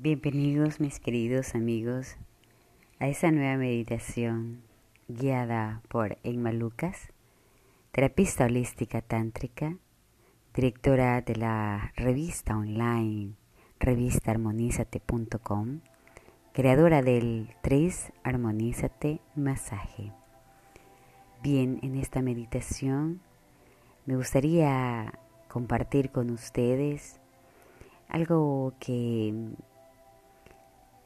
Bienvenidos mis queridos amigos a esta nueva meditación guiada por Emma Lucas, terapista holística tántrica, directora de la revista online revistaarmonízate.com, creadora del 3 Armonízate Masaje. Bien, en esta meditación me gustaría compartir con ustedes algo que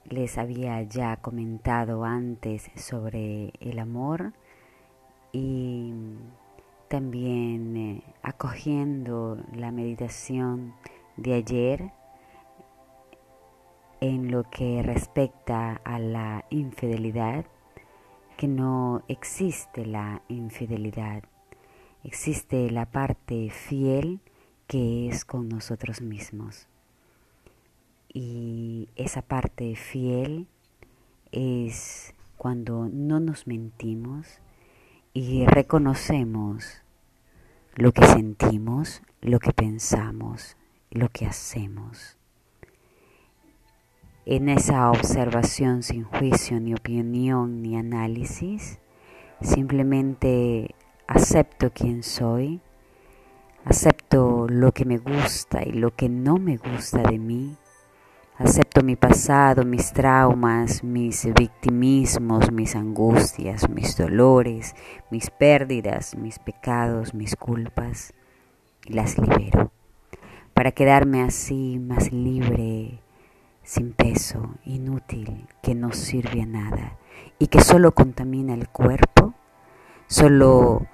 les había ya comentado antes sobre el amor y también eh, acogiendo la meditación de ayer en lo que respecta a la infidelidad, que no existe la infidelidad, existe la parte fiel que es con nosotros mismos. Y esa parte fiel es cuando no nos mentimos y reconocemos lo que sentimos, lo que pensamos, lo que hacemos. En esa observación sin juicio, ni opinión, ni análisis, simplemente acepto quien soy, acepto lo que me gusta y lo que no me gusta de mí, Acepto mi pasado, mis traumas, mis victimismos, mis angustias, mis dolores, mis pérdidas, mis pecados, mis culpas y las libero para quedarme así más libre, sin peso, inútil, que no sirve a nada y que solo contamina el cuerpo, solo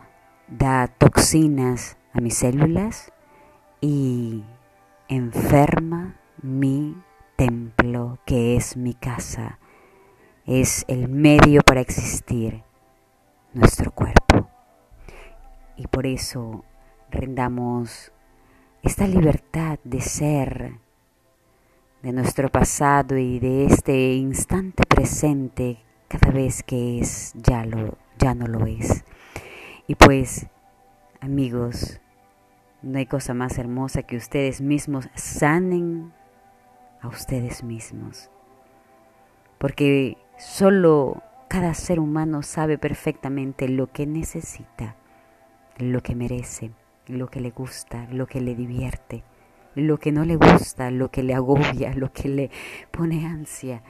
da toxinas a mis células y enferma mi templo que es mi casa, es el medio para existir nuestro cuerpo. Y por eso rendamos esta libertad de ser, de nuestro pasado y de este instante presente cada vez que es ya lo ya no lo es. Y pues, amigos, no hay cosa más hermosa que ustedes mismos sanen a ustedes mismos. Porque solo cada ser humano sabe perfectamente lo que necesita, lo que merece, lo que le gusta, lo que le divierte, lo que no le gusta, lo que le agobia, lo que le pone ansia.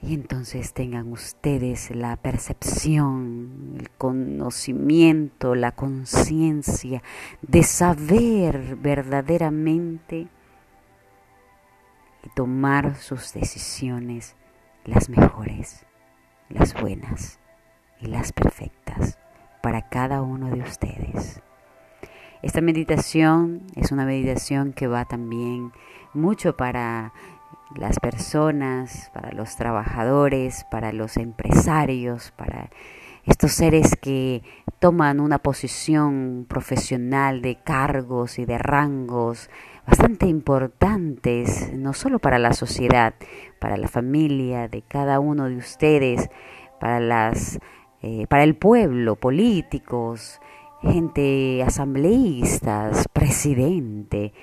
Y entonces tengan ustedes la percepción, el conocimiento, la conciencia de saber verdaderamente y tomar sus decisiones las mejores, las buenas y las perfectas para cada uno de ustedes. Esta meditación es una meditación que va también mucho para las personas, para los trabajadores, para los empresarios, para estos seres que toman una posición profesional de cargos y de rangos bastante importantes, no solo para la sociedad, para la familia de cada uno de ustedes, para, las, eh, para el pueblo, políticos, gente asambleístas, presidente,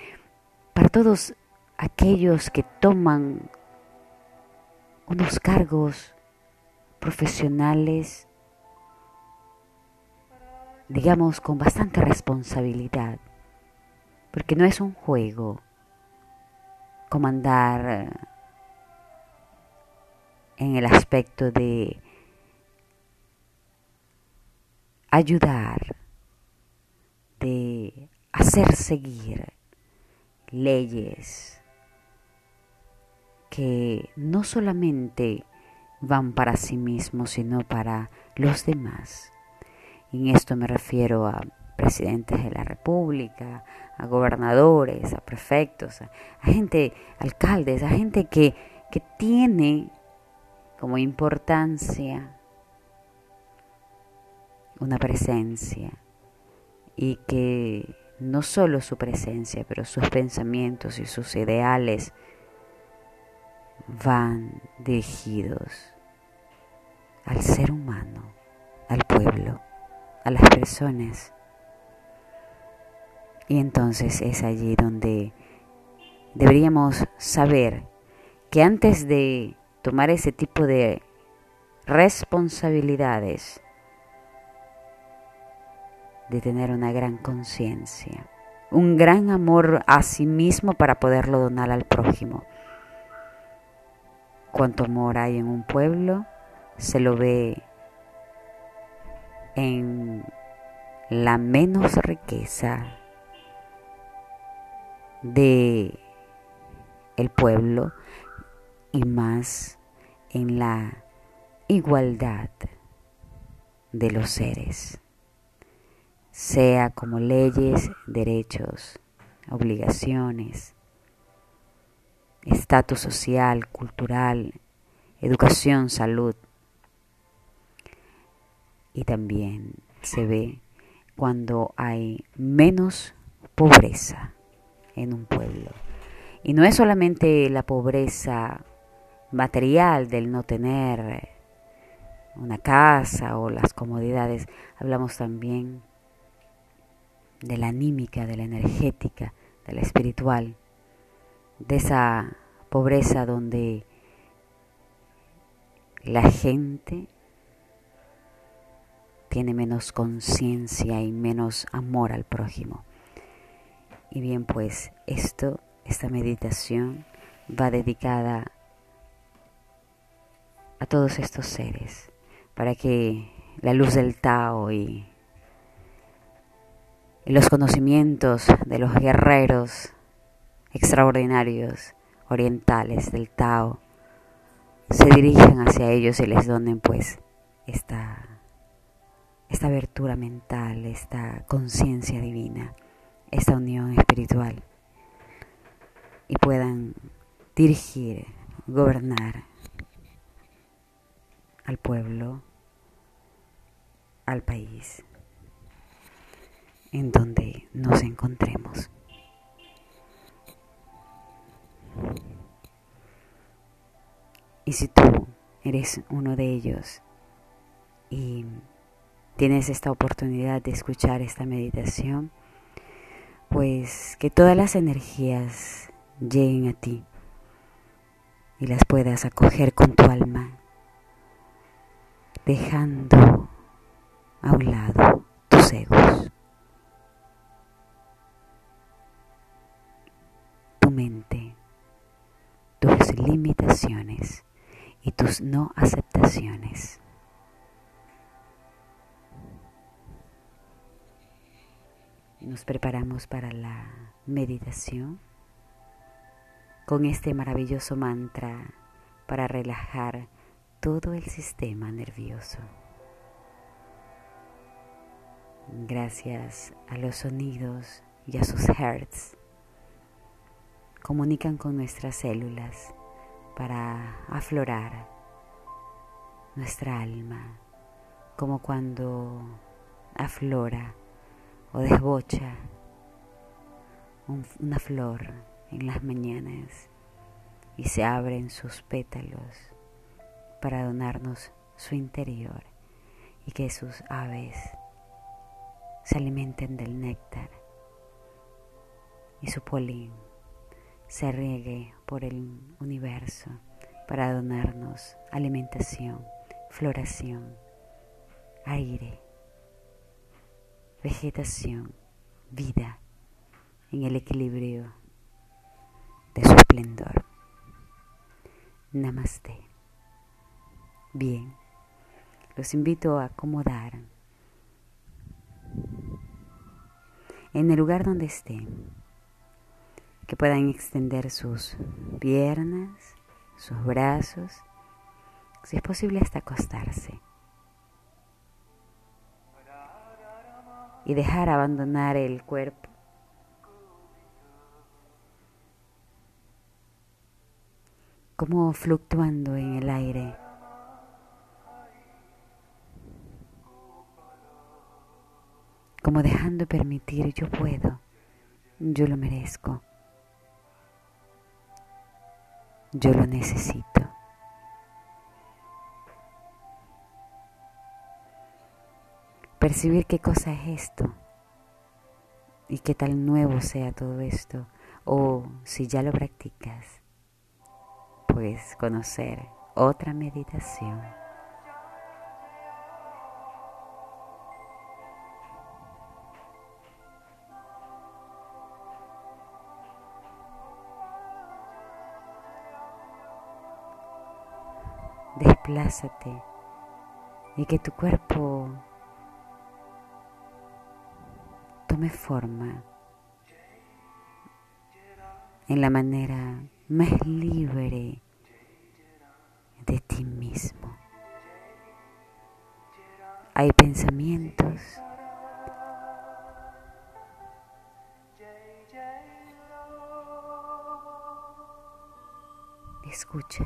para todos aquellos que toman unos cargos profesionales, digamos, con bastante responsabilidad porque no es un juego comandar eh, en el aspecto de ayudar, de hacer seguir leyes que no solamente van para sí mismos, sino para los demás. En esto me refiero a presidentes de la República, a gobernadores, a prefectos, a, gente, alcaldes, a gente que, que tiene como importancia una presencia y que no solo su presencia, pero sus pensamientos y sus ideales van dirigidos al ser humano, al pueblo, a las personas y entonces es allí donde deberíamos saber que antes de tomar ese tipo de responsabilidades, de tener una gran conciencia, un gran amor a sí mismo para poderlo donar al prójimo. Cuanto amor hay en un pueblo, se lo ve en la menos riqueza de el pueblo y más en la igualdad de los seres, sea como leyes, derechos, obligaciones, estatus social, cultural, educación, salud. Y también se ve cuando hay menos pobreza en un pueblo. Y no es solamente la pobreza material del no tener una casa o las comodidades, hablamos también de la anímica, de la energética, de la espiritual, de esa pobreza donde la gente tiene menos conciencia y menos amor al prójimo. Y bien, pues esto, esta meditación va dedicada a todos estos seres, para que la luz del Tao y los conocimientos de los guerreros extraordinarios orientales del Tao se dirijan hacia ellos y les donen pues esta, esta abertura mental, esta conciencia divina, esta unión espiritual y puedan dirigir, gobernar al pueblo, al país en donde nos encontremos. Y si tú eres uno de ellos y tienes esta oportunidad de escuchar esta meditación, pues que todas las energías lleguen a ti y las puedas acoger con tu alma, dejando a un lado tus egos. Tu mente, tus limitaciones y tus no aceptaciones. Nos preparamos para la meditación con este maravilloso mantra para relajar todo el sistema nervioso. Gracias a los sonidos y a sus hertz, comunican con nuestras células para aflorar nuestra alma, como cuando aflora o desbocha una flor en las mañanas y se abren sus pétalos para donarnos su interior y que sus aves se alimenten del néctar y su polen se riegue por el universo para donarnos alimentación, floración, aire, vegetación, vida en el equilibrio de su esplendor. Namaste. Bien, los invito a acomodar en el lugar donde estén que puedan extender sus piernas, sus brazos, si es posible hasta acostarse. Y dejar abandonar el cuerpo. Como fluctuando en el aire. Como dejando permitir, yo puedo, yo lo merezco. Yo lo necesito. Percibir qué cosa es esto y qué tal nuevo sea todo esto o si ya lo practicas, pues conocer otra meditación. Desplázate y que tu cuerpo tome forma en la manera más libre de ti mismo. Hay pensamientos Escucha.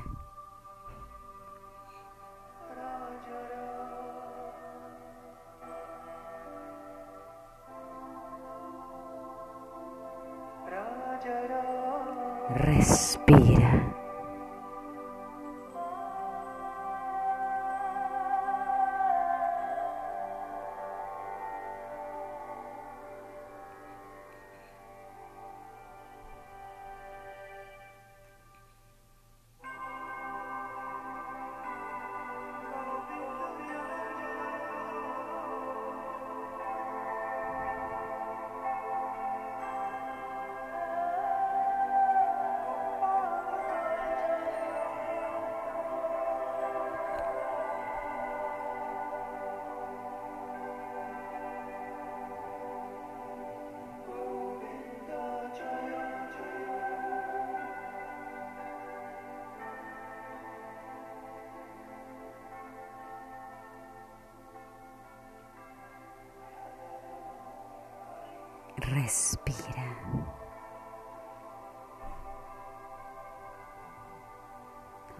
Respira.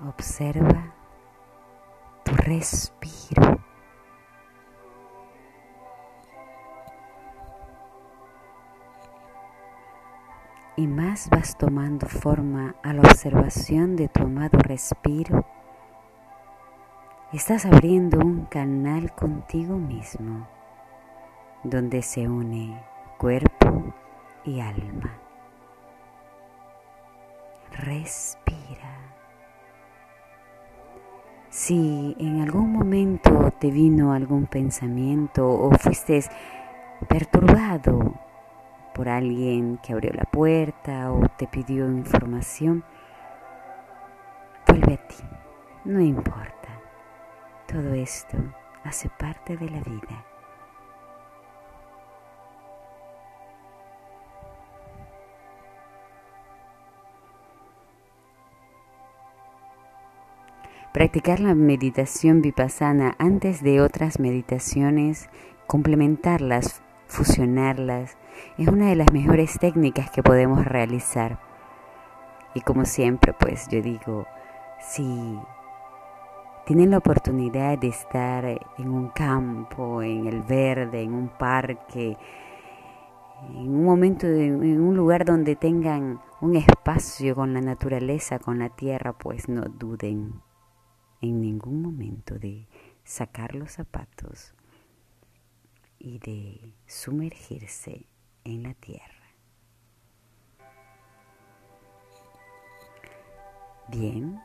Observa tu respiro. Y más vas tomando forma a la observación de tu amado respiro, estás abriendo un canal contigo mismo, donde se une cuerpo y alma. Respira. Si en algún momento te vino algún pensamiento o fuiste perturbado por alguien que abrió la puerta o te pidió información, vuelve a ti, no importa. Todo esto hace parte de la vida. Practicar la meditación vipassana antes de otras meditaciones, complementarlas, fusionarlas, es una de las mejores técnicas que podemos realizar. Y como siempre, pues yo digo, si tienen la oportunidad de estar en un campo, en el verde, en un parque, en un momento, en un lugar donde tengan un espacio con la naturaleza, con la tierra, pues no duden en ningún momento de sacar los zapatos y de sumergirse en la tierra. Bien.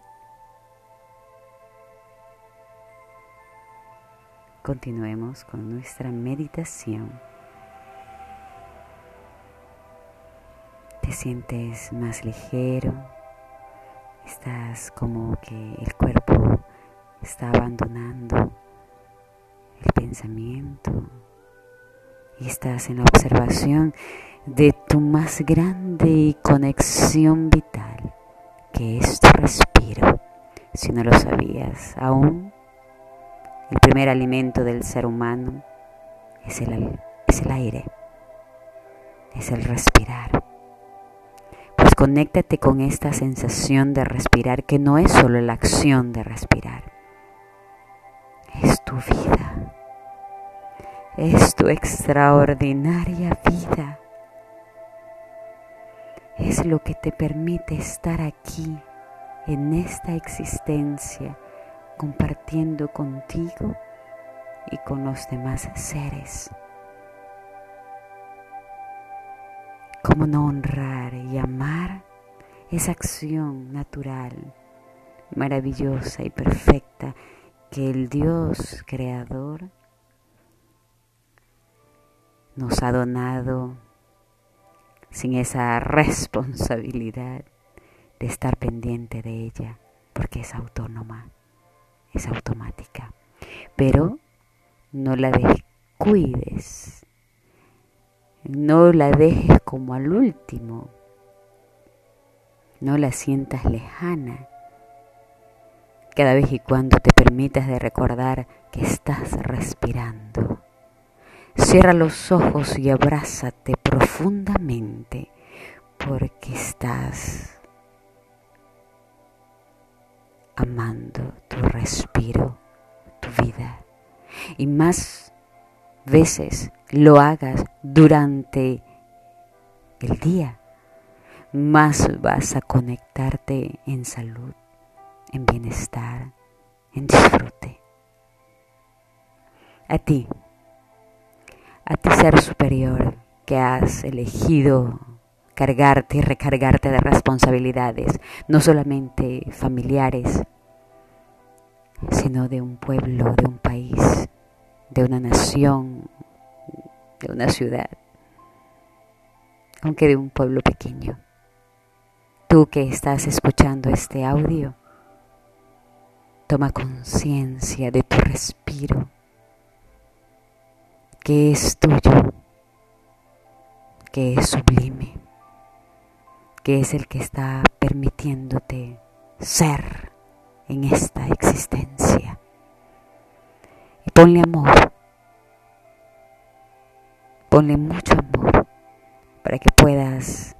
Continuemos con nuestra meditación. Te sientes más ligero, estás como que el cuerpo está abandonando el pensamiento y estás en la observación de tu más grande conexión vital, que es tu respiro. Si no lo sabías aún, el primer alimento del ser humano es el, es el aire, es el respirar. Pues conéctate con esta sensación de respirar, que no es solo la acción de respirar es tu vida, es tu extraordinaria vida, es lo que te permite estar aquí en esta existencia compartiendo contigo y con los demás seres. ¿Cómo no honrar y amar esa acción natural maravillosa y perfecta que el Dios creador nos ha donado sin esa responsabilidad de estar pendiente de ella, porque es autónoma, es automática. Pero no la descuides, no la dejes como al último, no la sientas lejana. Cada vez y cuando te permitas de recordar que estás respirando. Cierra los ojos y abrázate profundamente porque estás amando tu respiro, tu vida. Y más veces lo hagas durante el día, más vas a conectarte en salud, en bienestar, en disfrute. A ti, a ti ser superior que has elegido cargarte y recargarte de responsabilidades, no solamente familiares, sino de un pueblo, de un país, de una nación, de una ciudad, aunque de un pueblo pequeño. Tú que estás escuchando este audio, toma conciencia de tu respiro, que es tuyo, que es sublime, que es el que está permitiéndote ser en esta existencia. Y ponle amor, ponle mucho amor para que puedas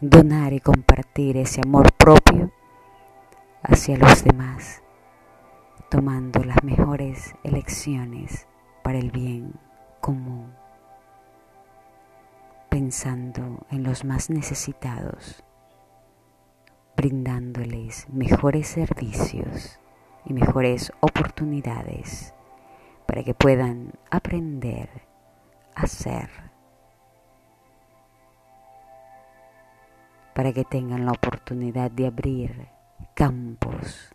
donar y compartir ese amor propio hacia los demás, tomando las mejores elecciones para el bien común, pensando en los más necesitados, brindándoles mejores servicios y mejores oportunidades para que puedan aprender a ser, para que tengan la oportunidad de abrir campos.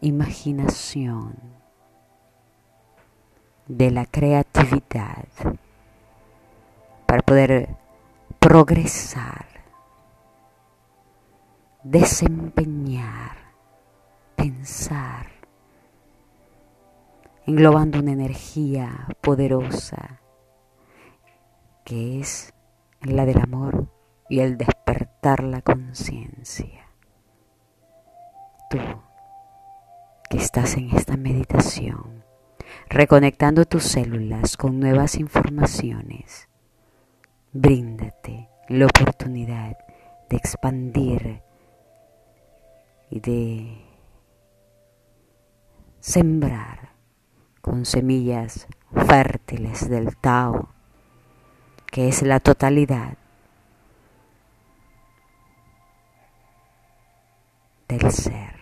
Imaginación, de la creatividad para poder progresar, desempeñar, pensar, englobando una energía poderosa que es la del amor y el despertar la conciencia. Tú que estás en esta meditación, reconectando tus células con nuevas informaciones, bríndate la oportunidad de expandir y de sembrar con semillas fértiles del Tao, que es la totalidad del ser.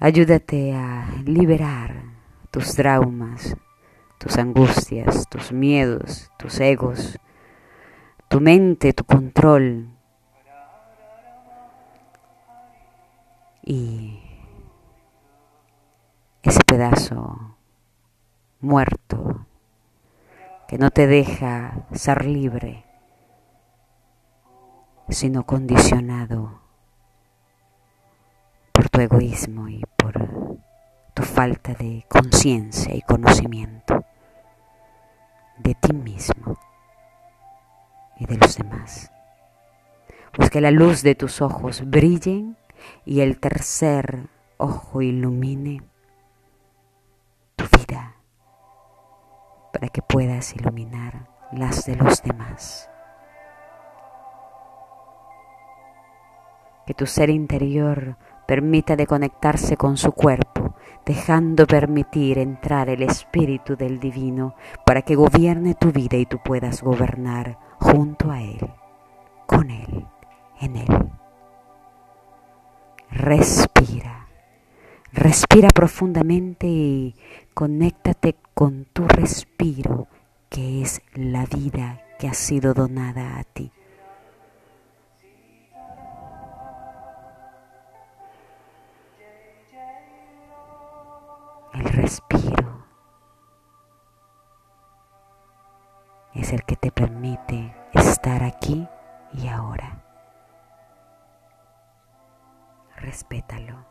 Ayúdate a liberar tus traumas, tus angustias, tus miedos, tus egos, tu mente, tu control. Y ese pedazo muerto que no te deja ser libre, sino condicionado por tu egoísmo y por tu falta de conciencia y conocimiento de ti mismo y de los demás. Pues que la luz de tus ojos brille y el tercer ojo ilumine tu vida para que puedas iluminar las de los demás. Que tu ser interior permita de conectarse con su cuerpo, dejando permitir entrar el Espíritu del Divino para que gobierne tu vida y tú puedas gobernar junto a Él, con Él, en Él. Respira, respira profundamente y conéctate con tu respiro que es la vida que ha sido donada a ti. Respiro es el que te permite estar aquí y ahora. Respétalo.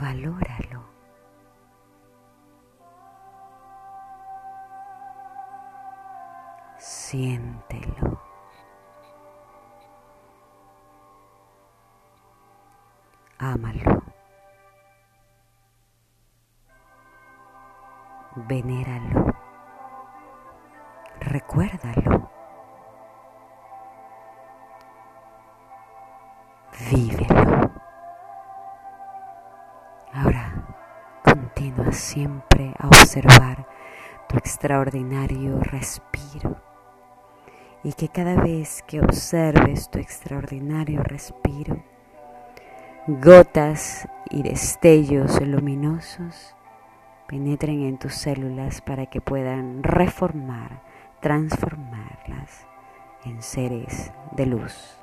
Valóralo. Siéntelo. Ámalo. Venéralo. Recuérdalo. Vívelo. Ahora continúa siempre a observar tu extraordinario respiro y que cada vez que observes tu extraordinario respiro, gotas y destellos luminosos penetren en tus células para que puedan reformar, transformarlas en seres de luz,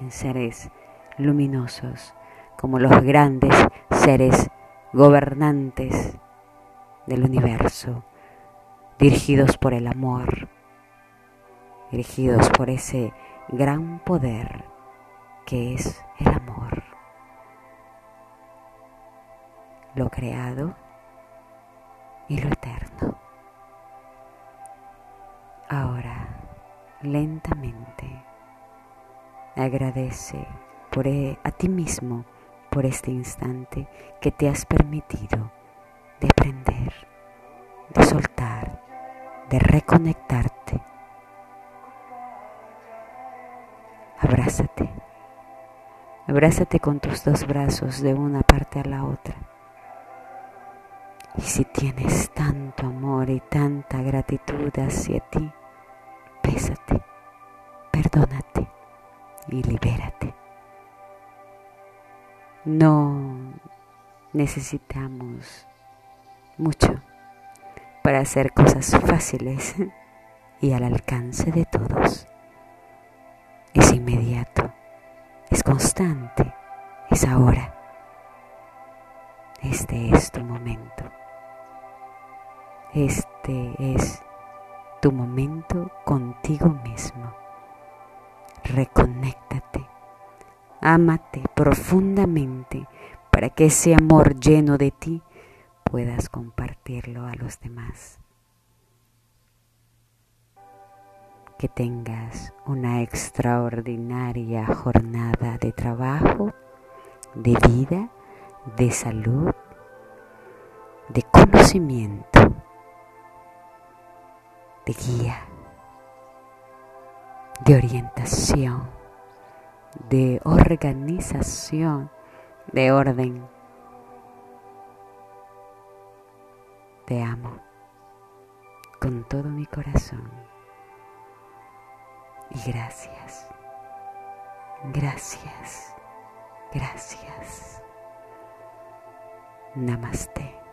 en seres luminosos, como los grandes seres gobernantes del universo, dirigidos por el amor, dirigidos por ese gran poder que es el amor. Lo creado y lo eterno. Ahora, lentamente, agradece por e, a ti mismo por este instante que te has permitido de aprender, de soltar, de reconectarte. Abrázate. Abrázate con tus dos brazos de una parte a la otra y si tienes tanto amor y tanta gratitud hacia ti, pésate, perdónate y libérate. No necesitamos mucho para hacer cosas fáciles y al alcance de todos. Es inmediato, es constante, es ahora. Este es tu momento. Este es tu momento contigo mismo. Reconéctate, ámate profundamente para que ese amor lleno de ti puedas compartirlo a los demás. Que tengas una extraordinaria jornada de trabajo, de vida, de salud, de conocimiento de guía, de orientación, de organización, de orden. Te amo con todo mi corazón. Y gracias, gracias, gracias. Namaste.